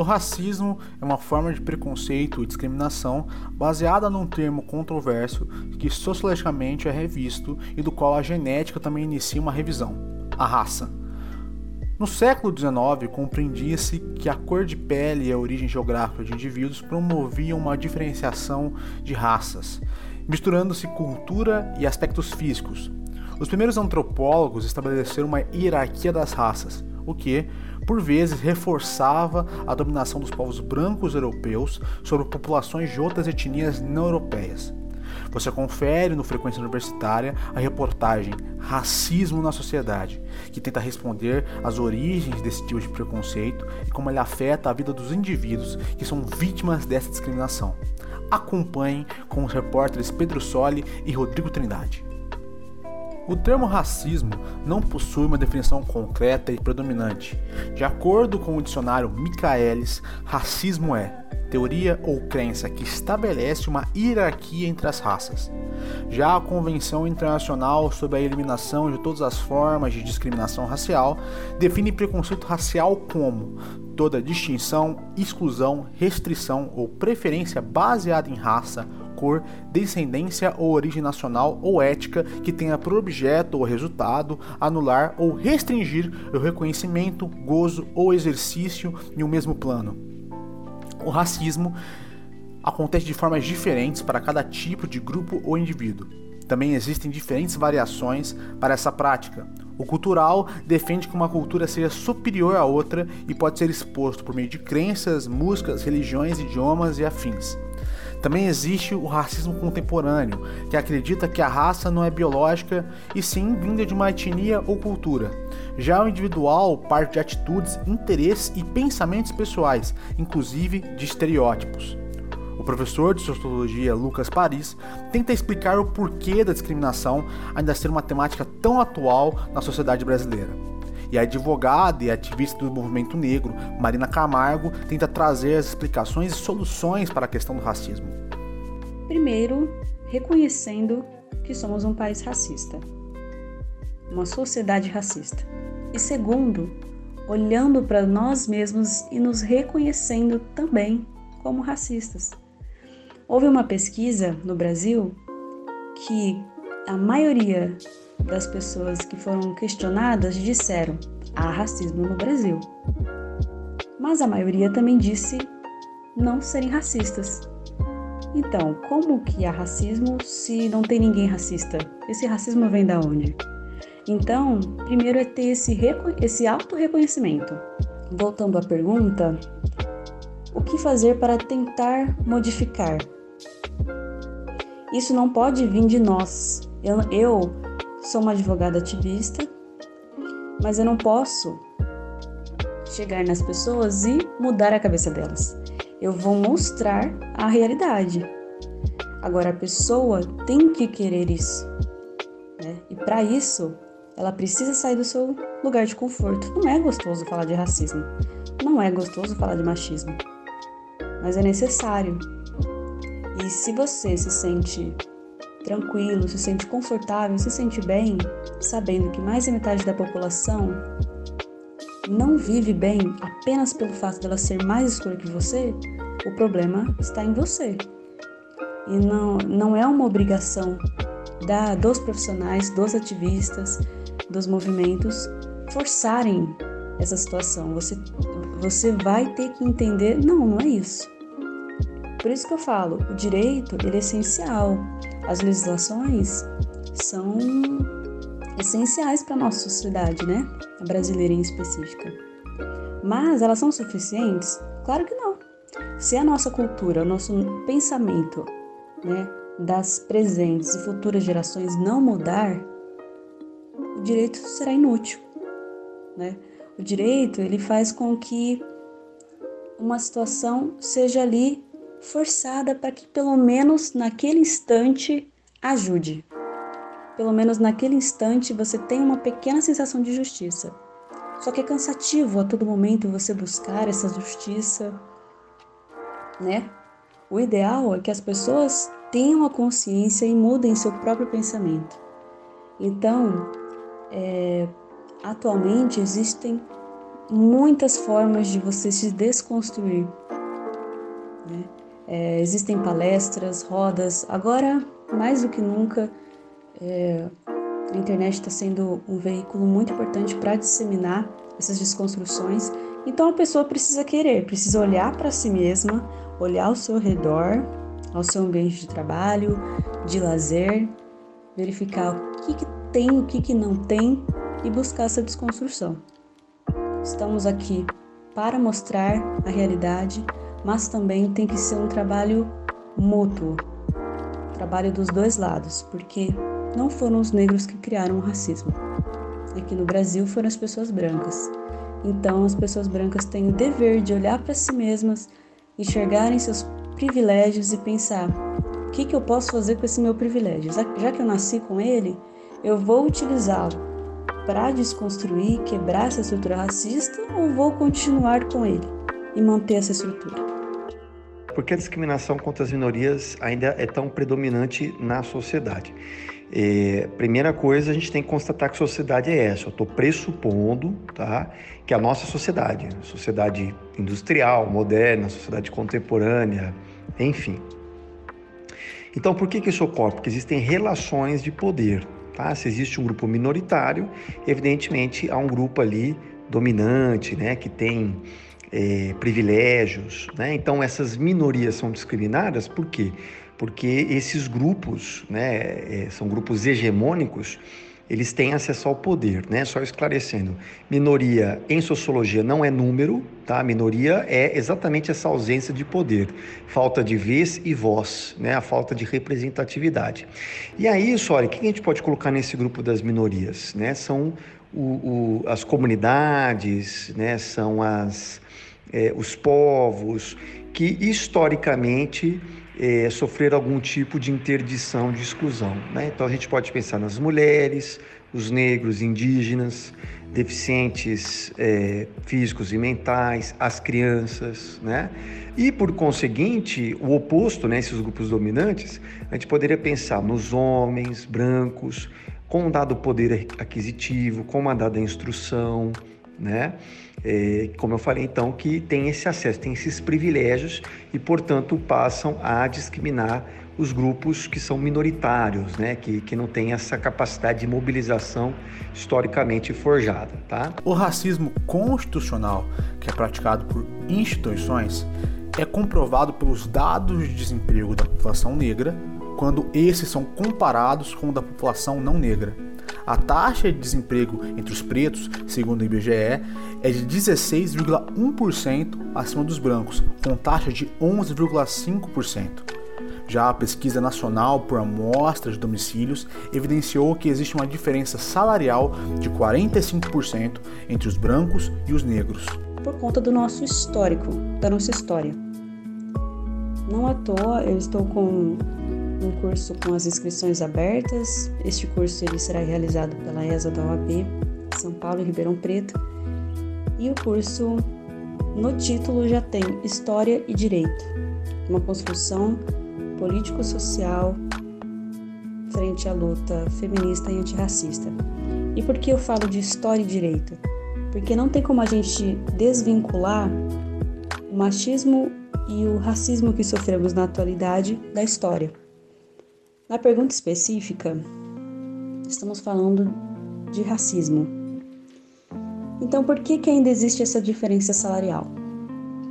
O racismo é uma forma de preconceito e discriminação baseada num termo controverso que sociologicamente é revisto e do qual a genética também inicia uma revisão: a raça. No século XIX, compreendia-se que a cor de pele e a origem geográfica de indivíduos promoviam uma diferenciação de raças, misturando-se cultura e aspectos físicos. Os primeiros antropólogos estabeleceram uma hierarquia das raças, o que, por vezes, reforçava a dominação dos povos brancos europeus sobre populações de outras etnias não europeias. Você confere no Frequência Universitária a reportagem Racismo na Sociedade, que tenta responder às origens desse tipo de preconceito e como ele afeta a vida dos indivíduos que são vítimas dessa discriminação. Acompanhe com os repórteres Pedro Soli e Rodrigo Trindade. O termo racismo não possui uma definição concreta e predominante. De acordo com o dicionário Michaelis, racismo é teoria ou crença que estabelece uma hierarquia entre as raças. Já a Convenção Internacional sobre a Eliminação de Todas as Formas de Discriminação Racial define preconceito racial como toda distinção, exclusão, restrição ou preferência baseada em raça, cor, descendência ou origem nacional ou ética que tenha por objeto ou resultado anular ou restringir o reconhecimento, gozo ou exercício em um mesmo plano. O racismo acontece de formas diferentes para cada tipo de grupo ou indivíduo. Também existem diferentes variações para essa prática. O cultural defende que uma cultura seja superior à outra e pode ser exposto por meio de crenças, músicas, religiões, idiomas e afins. Também existe o racismo contemporâneo, que acredita que a raça não é biológica e sim vinda de uma etnia ou cultura. Já o individual parte de atitudes, interesses e pensamentos pessoais, inclusive de estereótipos. O professor de sociologia Lucas Paris tenta explicar o porquê da discriminação ainda ser uma temática tão atual na sociedade brasileira. E a advogada e ativista do movimento negro, Marina Camargo, tenta trazer as explicações e soluções para a questão do racismo. Primeiro, reconhecendo que somos um país racista, uma sociedade racista. E segundo, olhando para nós mesmos e nos reconhecendo também como racistas. Houve uma pesquisa no Brasil que a maioria das pessoas que foram questionadas disseram: há racismo no Brasil. Mas a maioria também disse não serem racistas. Então, como que há racismo se não tem ninguém racista? Esse racismo vem da onde? Então, primeiro é ter esse, esse auto-reconhecimento. Voltando à pergunta, o que fazer para tentar modificar? Isso não pode vir de nós. Eu, eu Sou uma advogada ativista, mas eu não posso chegar nas pessoas e mudar a cabeça delas. Eu vou mostrar a realidade. Agora a pessoa tem que querer isso, né? E para isso, ela precisa sair do seu lugar de conforto. Não é gostoso falar de racismo, não é gostoso falar de machismo, mas é necessário. E se você se sente tranquilo, se sente confortável, se sente bem, sabendo que mais da metade da população não vive bem apenas pelo fato dela ser mais escura que você, o problema está em você. E não, não é uma obrigação da, dos profissionais, dos ativistas, dos movimentos forçarem essa situação. Você, você vai ter que entender, não, não é isso. Por isso que eu falo, o direito ele é essencial. As legislações são essenciais para a nossa sociedade, né? A brasileira em específica. Mas elas são suficientes? Claro que não. Se a nossa cultura, o nosso pensamento, né, das presentes e futuras gerações não mudar, o direito será inútil, né? O direito, ele faz com que uma situação seja ali forçada para que pelo menos naquele instante ajude. Pelo menos naquele instante você tenha uma pequena sensação de justiça. Só que é cansativo a todo momento você buscar essa justiça, né? O ideal é que as pessoas tenham a consciência e mudem seu próprio pensamento. Então, é, atualmente existem muitas formas de você se desconstruir. Né? É, existem palestras, rodas. Agora, mais do que nunca, é, a internet está sendo um veículo muito importante para disseminar essas desconstruções. Então a pessoa precisa querer, precisa olhar para si mesma, olhar ao seu redor, ao seu ambiente de trabalho, de lazer, verificar o que, que tem, o que, que não tem e buscar essa desconstrução. Estamos aqui para mostrar a realidade, mas também tem que ser um trabalho mútuo, trabalho dos dois lados, porque não foram os negros que criaram o racismo. Aqui no Brasil foram as pessoas brancas. Então, as pessoas brancas têm o dever de olhar para si mesmas, enxergarem seus privilégios e pensar: o que, que eu posso fazer com esse meu privilégio? Já que eu nasci com ele, eu vou utilizá-lo para desconstruir, quebrar essa estrutura racista ou vou continuar com ele e manter essa estrutura? Por que a discriminação contra as minorias ainda é tão predominante na sociedade? É, primeira coisa, a gente tem que constatar que a sociedade é essa. Eu estou pressupondo tá, que a nossa sociedade, sociedade industrial, moderna, sociedade contemporânea, enfim. Então, por que, que isso ocorre? Porque existem relações de poder. Tá? Se existe um grupo minoritário, evidentemente há um grupo ali dominante, né, que tem é, privilégios. Né? Então, essas minorias são discriminadas por quê? Porque esses grupos, né, é, são grupos hegemônicos, eles têm acesso ao poder, né? Só esclarecendo, minoria em sociologia não é número, tá? Minoria é exatamente essa ausência de poder, falta de vez e voz, né? A falta de representatividade. E aí, olha, o que a gente pode colocar nesse grupo das minorias, né? São o, o, as comunidades, né? São as é, os povos que historicamente é, sofrer algum tipo de interdição, de exclusão. Né? Então a gente pode pensar nas mulheres, os negros, indígenas, deficientes é, físicos e mentais, as crianças, né? E por conseguinte, o oposto, né, esses grupos dominantes, a gente poderia pensar nos homens brancos, com um dado poder aquisitivo, com uma dada instrução, né? É, como eu falei, então, que tem esse acesso, tem esses privilégios e, portanto, passam a discriminar os grupos que são minoritários, né? que, que não têm essa capacidade de mobilização historicamente forjada. Tá? O racismo constitucional, que é praticado por instituições, é comprovado pelos dados de desemprego da população negra quando esses são comparados com o da população não negra. A taxa de desemprego entre os pretos, segundo o IBGE, é de 16,1% acima dos brancos, com taxa de 11,5%. Já a pesquisa nacional por amostra de domicílios evidenciou que existe uma diferença salarial de 45% entre os brancos e os negros. Por conta do nosso histórico, da nossa história. Não à toa eu estou com um curso com as inscrições abertas. Este curso ele será realizado pela ESA da OAB, São Paulo e Ribeirão Preto. E o curso, no título, já tem História e Direito, uma construção político-social frente à luta feminista e antirracista. E por que eu falo de História e Direito? Porque não tem como a gente desvincular o machismo e o racismo que sofremos na atualidade da história. Na pergunta específica, estamos falando de racismo. Então, por que, que ainda existe essa diferença salarial?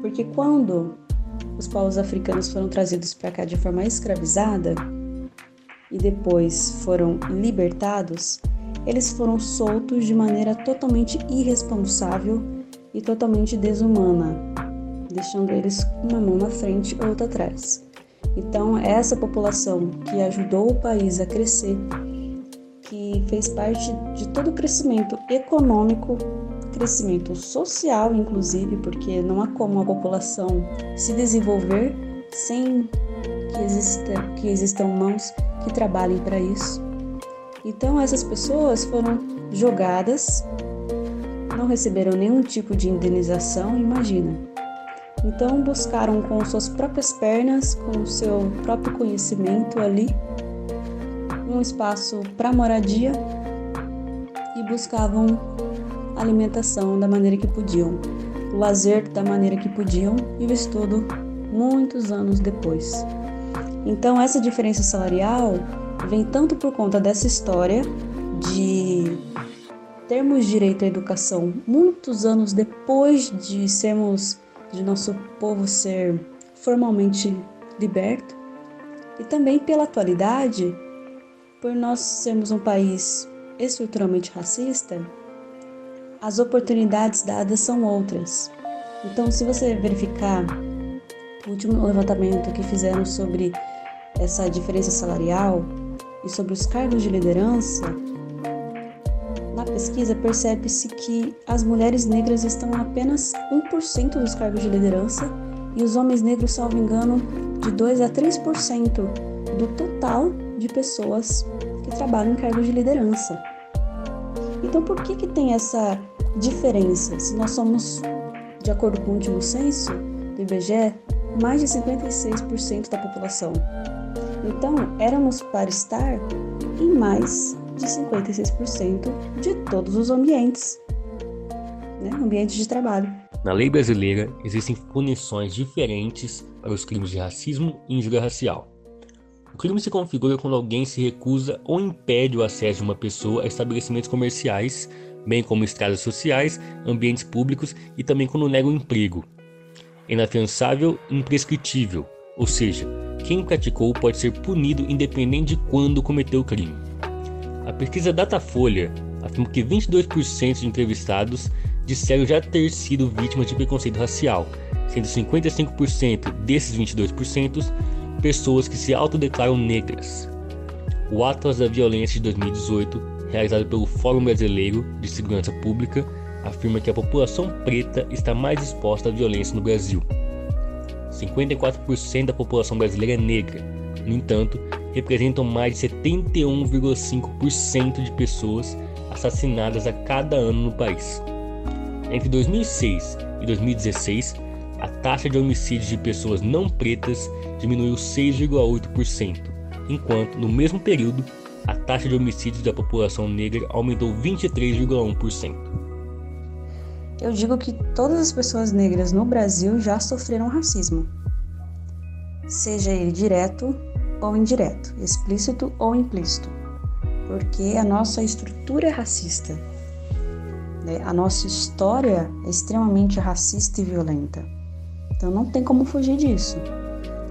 Porque quando os povos africanos foram trazidos para cá de forma escravizada e depois foram libertados, eles foram soltos de maneira totalmente irresponsável e totalmente desumana, deixando eles uma mão na frente e outra atrás. Então, essa população que ajudou o país a crescer, que fez parte de todo o crescimento econômico, crescimento social, inclusive, porque não há como a população se desenvolver sem que, exista, que existam mãos que trabalhem para isso. Então, essas pessoas foram jogadas, não receberam nenhum tipo de indenização, imagina. Então buscaram com suas próprias pernas, com o seu próprio conhecimento ali, um espaço para moradia e buscavam alimentação da maneira que podiam, o lazer da maneira que podiam e o estudo muitos anos depois. Então, essa diferença salarial vem tanto por conta dessa história de termos direito à educação muitos anos depois de sermos, de nosso povo ser formalmente liberto, e também pela atualidade, por nós sermos um país estruturalmente racista, as oportunidades dadas são outras. Então, se você verificar o último levantamento que fizeram sobre essa diferença salarial e sobre os cargos de liderança, na pesquisa percebe-se que as mulheres negras estão apenas 1% dos cargos de liderança e os homens negros, salvo engano, de 2 a 3% do total de pessoas que trabalham em cargos de liderança. Então, por que, que tem essa diferença? Se nós somos, de acordo com o último censo do IBGE, mais de 56% da população. Então, éramos para estar em mais de 56% de todos os ambientes, né? ambientes de trabalho. Na lei brasileira, existem punições diferentes para os crimes de racismo e injúria racial. O crime se configura quando alguém se recusa ou impede o acesso de uma pessoa a estabelecimentos comerciais, bem como estradas sociais, ambientes públicos e também quando nega o emprego. É inafiançável e imprescritível, ou seja, quem praticou pode ser punido independente de quando cometeu o crime. A pesquisa Datafolha afirma que 22% de entrevistados disseram já ter sido vítimas de preconceito racial, sendo 55% desses 22% pessoas que se autodeclaram negras. O Atlas da Violência de 2018, realizado pelo Fórum Brasileiro de Segurança Pública, afirma que a população preta está mais exposta à violência no Brasil. 54% da população brasileira é negra, no entanto, representam mais de 71,5% de pessoas assassinadas a cada ano no país. Entre 2006 e 2016, a taxa de homicídios de pessoas não pretas diminuiu 6,8%, enquanto, no mesmo período, a taxa de homicídios da população negra aumentou 23,1%. Eu digo que todas as pessoas negras no Brasil já sofreram racismo, seja ele direto ou indireto, explícito ou implícito, porque a nossa estrutura é racista. Né? A nossa história é extremamente racista e violenta. Então não tem como fugir disso.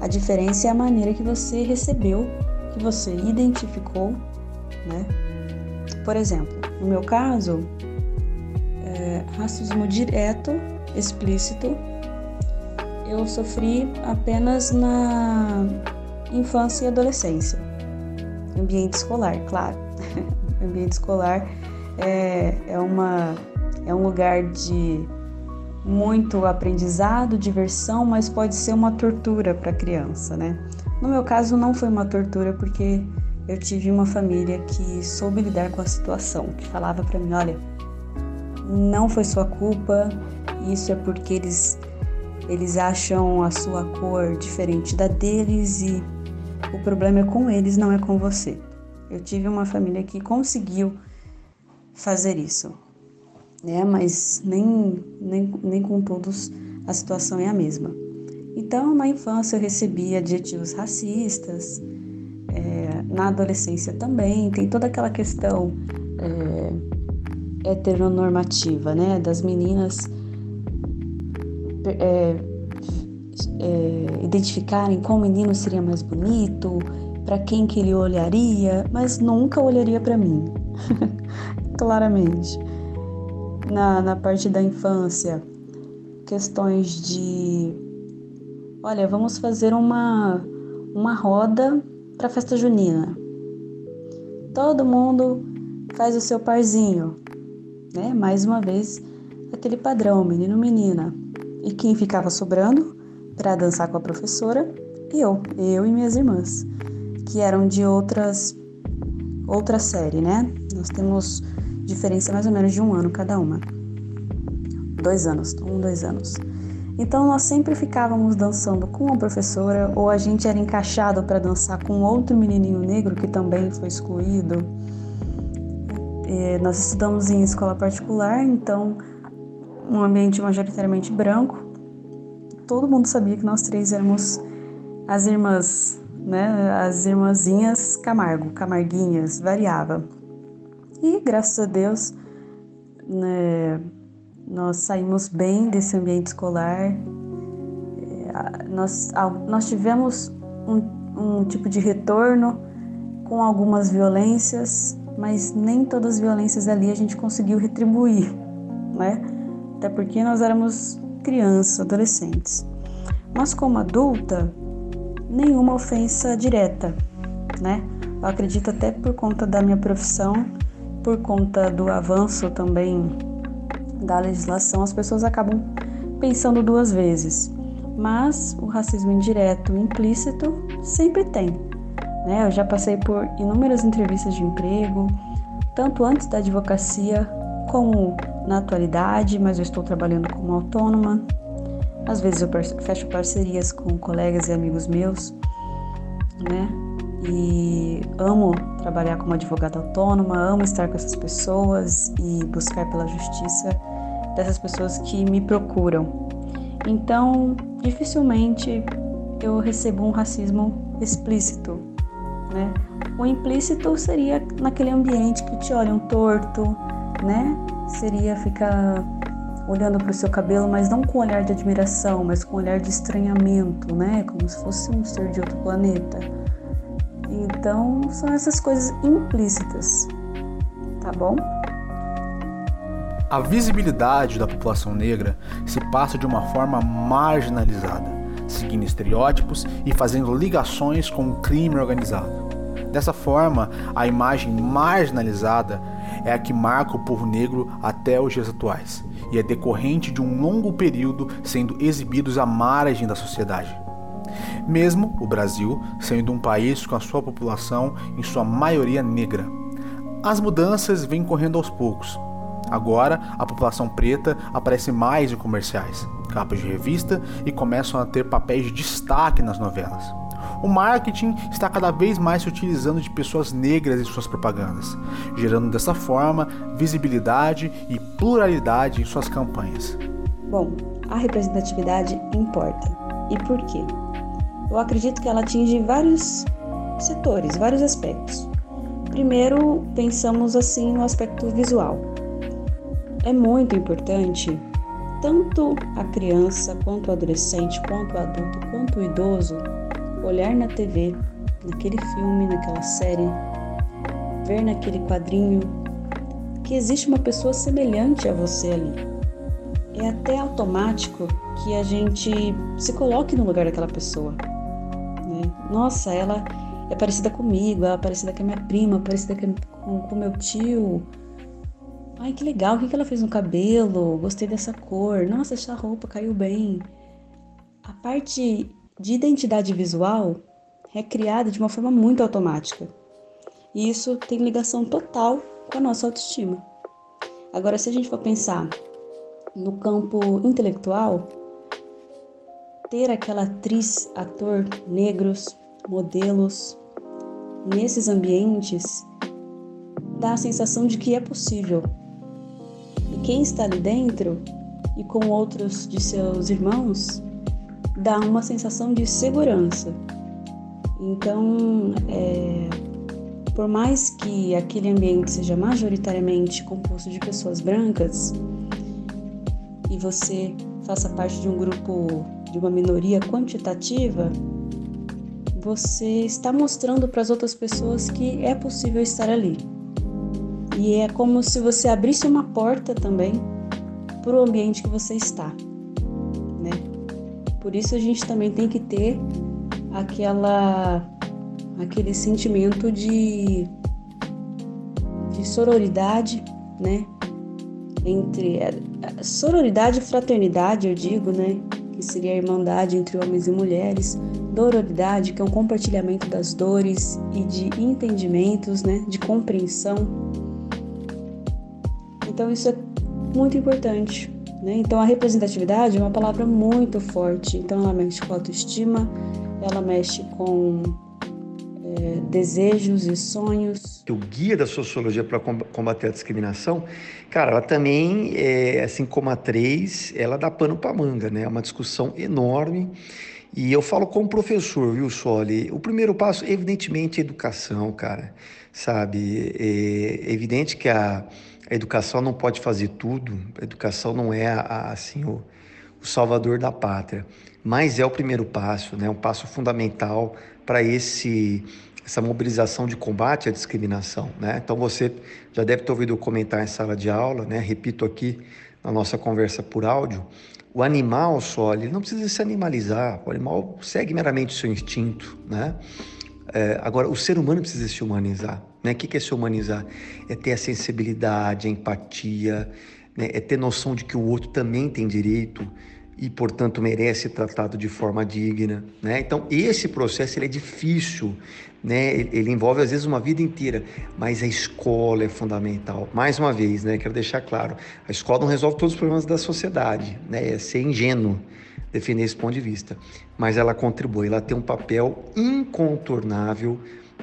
A diferença é a maneira que você recebeu, que você identificou, né? Por exemplo, no meu caso, é, racismo direto, explícito, eu sofri apenas na infância e adolescência. Ambiente escolar, claro. Ambiente escolar é, é, uma, é um lugar de muito aprendizado, diversão, mas pode ser uma tortura para a criança, né? No meu caso, não foi uma tortura porque eu tive uma família que soube lidar com a situação, que falava para mim: olha, não foi sua culpa, isso é porque eles, eles acham a sua cor diferente da deles e o problema é com eles, não é com você. Eu tive uma família que conseguiu fazer isso, né? Mas nem, nem, nem com todos a situação é a mesma. Então, na infância eu recebi adjetivos racistas, é, na adolescência também, tem toda aquela questão é, heteronormativa, né? Das meninas é, é, identificarem qual menino seria mais bonito, para quem que ele olharia, mas nunca olharia para mim. claramente. Na, na parte da infância, questões de. Olha, vamos fazer uma, uma roda para festa junina. Todo mundo faz o seu parzinho, né? Mais uma vez, aquele padrão, menino, menina. E quem ficava sobrando para dançar com a professora? Eu, eu e minhas irmãs, que eram de outras outra série, né? Nós temos diferença mais ou menos de um ano cada uma. Dois anos, um, dois anos. Então nós sempre ficávamos dançando com a professora ou a gente era encaixado para dançar com outro menininho negro que também foi excluído. É, nós estudamos em escola particular, então um ambiente majoritariamente branco. Todo mundo sabia que nós três éramos as irmãs, né? As irmãzinhas Camargo, Camarguinhas, variava. E graças a Deus, né, nós saímos bem desse ambiente escolar. É, nós, nós tivemos um, um tipo de retorno com algumas violências, mas nem todas as violências ali a gente conseguiu retribuir, né? Até porque nós éramos crianças, adolescentes. Mas como adulta, nenhuma ofensa direta, né? Eu acredito até por conta da minha profissão, por conta do avanço também da legislação, as pessoas acabam pensando duas vezes. Mas o racismo indireto implícito sempre tem. Né? Eu já passei por inúmeras entrevistas de emprego, tanto antes da advocacia como na atualidade, mas eu estou trabalhando como autônoma. Às vezes eu fecho parcerias com colegas e amigos meus, né? E amo trabalhar como advogada autônoma, amo estar com essas pessoas e buscar pela justiça dessas pessoas que me procuram. Então, dificilmente eu recebo um racismo explícito, né? O implícito seria naquele ambiente que te olham torto, né? Seria ficar olhando para o seu cabelo, mas não com olhar de admiração, mas com olhar de estranhamento, né? Como se fosse um ser de outro planeta. Então, são essas coisas implícitas, tá bom? A visibilidade da população negra se passa de uma forma marginalizada, seguindo estereótipos e fazendo ligações com o crime organizado. Dessa forma, a imagem marginalizada é a que marca o povo negro até os dias atuais e é decorrente de um longo período sendo exibidos à margem da sociedade. Mesmo o Brasil sendo um país com a sua população em sua maioria negra. As mudanças vêm correndo aos poucos, Agora, a população preta aparece mais em comerciais, capas de revista e começam a ter papéis de destaque nas novelas. O marketing está cada vez mais se utilizando de pessoas negras em suas propagandas, gerando dessa forma visibilidade e pluralidade em suas campanhas. Bom, a representatividade importa. E por quê? Eu acredito que ela atinge vários setores, vários aspectos. Primeiro, pensamos assim no aspecto visual. É muito importante tanto a criança, quanto o adolescente, quanto o adulto, quanto o idoso olhar na TV, naquele filme, naquela série, ver naquele quadrinho que existe uma pessoa semelhante a você ali. É até automático que a gente se coloque no lugar daquela pessoa. Né? Nossa, ela é parecida comigo, ela é parecida com a minha prima, parecida com o meu tio, Ai, que legal, o que ela fez no cabelo? Gostei dessa cor. Nossa, essa roupa caiu bem. A parte de identidade visual é criada de uma forma muito automática. E isso tem ligação total com a nossa autoestima. Agora, se a gente for pensar no campo intelectual, ter aquela atriz, ator negros, modelos nesses ambientes dá a sensação de que é possível e quem está ali dentro e com outros de seus irmãos dá uma sensação de segurança. Então, é, por mais que aquele ambiente seja majoritariamente composto de pessoas brancas e você faça parte de um grupo, de uma minoria quantitativa, você está mostrando para as outras pessoas que é possível estar ali. E é como se você abrisse uma porta também para o ambiente que você está? Por isso a gente também tem que ter aquela aquele sentimento de de sororidade, né? Entre sororidade e fraternidade, eu digo, né? Que seria a irmandade entre homens e mulheres, dororidade, que é um compartilhamento das dores e de entendimentos, né? De compreensão então isso é muito importante. Né? Então a representatividade é uma palavra muito forte. Então ela mexe com autoestima, ela mexe com é, é, desejos e sonhos. O guia da sociologia para combater a discriminação, cara, ela também, é, assim como a 3, ela dá pano para manga, né? É uma discussão enorme. E eu falo como professor, viu, Soli? O primeiro passo, evidentemente, é educação, cara. Sabe? É evidente que a, a educação não pode fazer tudo. A educação não é, a, assim, o, o salvador da pátria. Mas é o primeiro passo, né? Um passo fundamental para esse essa mobilização de combate à discriminação, né? Então você já deve ter ouvido comentar em sala de aula, né? Repito aqui na nossa conversa por áudio, o animal só, ele não precisa se animalizar, o animal segue meramente o seu instinto, né? É, agora, o ser humano precisa se humanizar, né? O que é se humanizar? É ter a sensibilidade, a empatia, né? é ter noção de que o outro também tem direito, e, portanto, merece tratado de forma digna. Né? Então, esse processo ele é difícil, né? ele envolve, às vezes, uma vida inteira, mas a escola é fundamental. Mais uma vez, né? quero deixar claro, a escola não resolve todos os problemas da sociedade, né? é ser ingênuo defender esse ponto de vista, mas ela contribui, ela tem um papel incontornável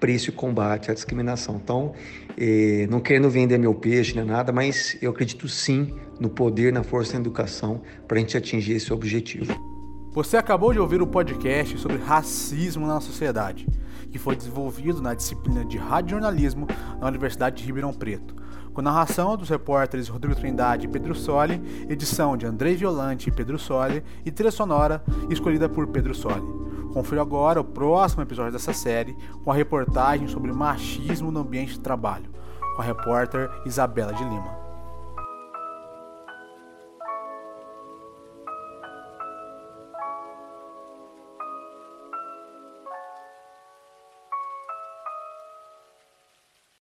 para esse combate à discriminação. Então, eh, não querendo vender meu peixe nem nada, mas eu acredito sim no poder, na força da educação para a gente atingir esse objetivo. Você acabou de ouvir o podcast sobre racismo na sociedade, que foi desenvolvido na disciplina de radiojornalismo na Universidade de Ribeirão Preto, com narração dos repórteres Rodrigo Trindade e Pedro Soli, edição de Andrei Violante e Pedro Soli e trilha sonora escolhida por Pedro Soli. Confira agora o próximo episódio dessa série com a reportagem sobre machismo no ambiente de trabalho, com a repórter Isabela de Lima.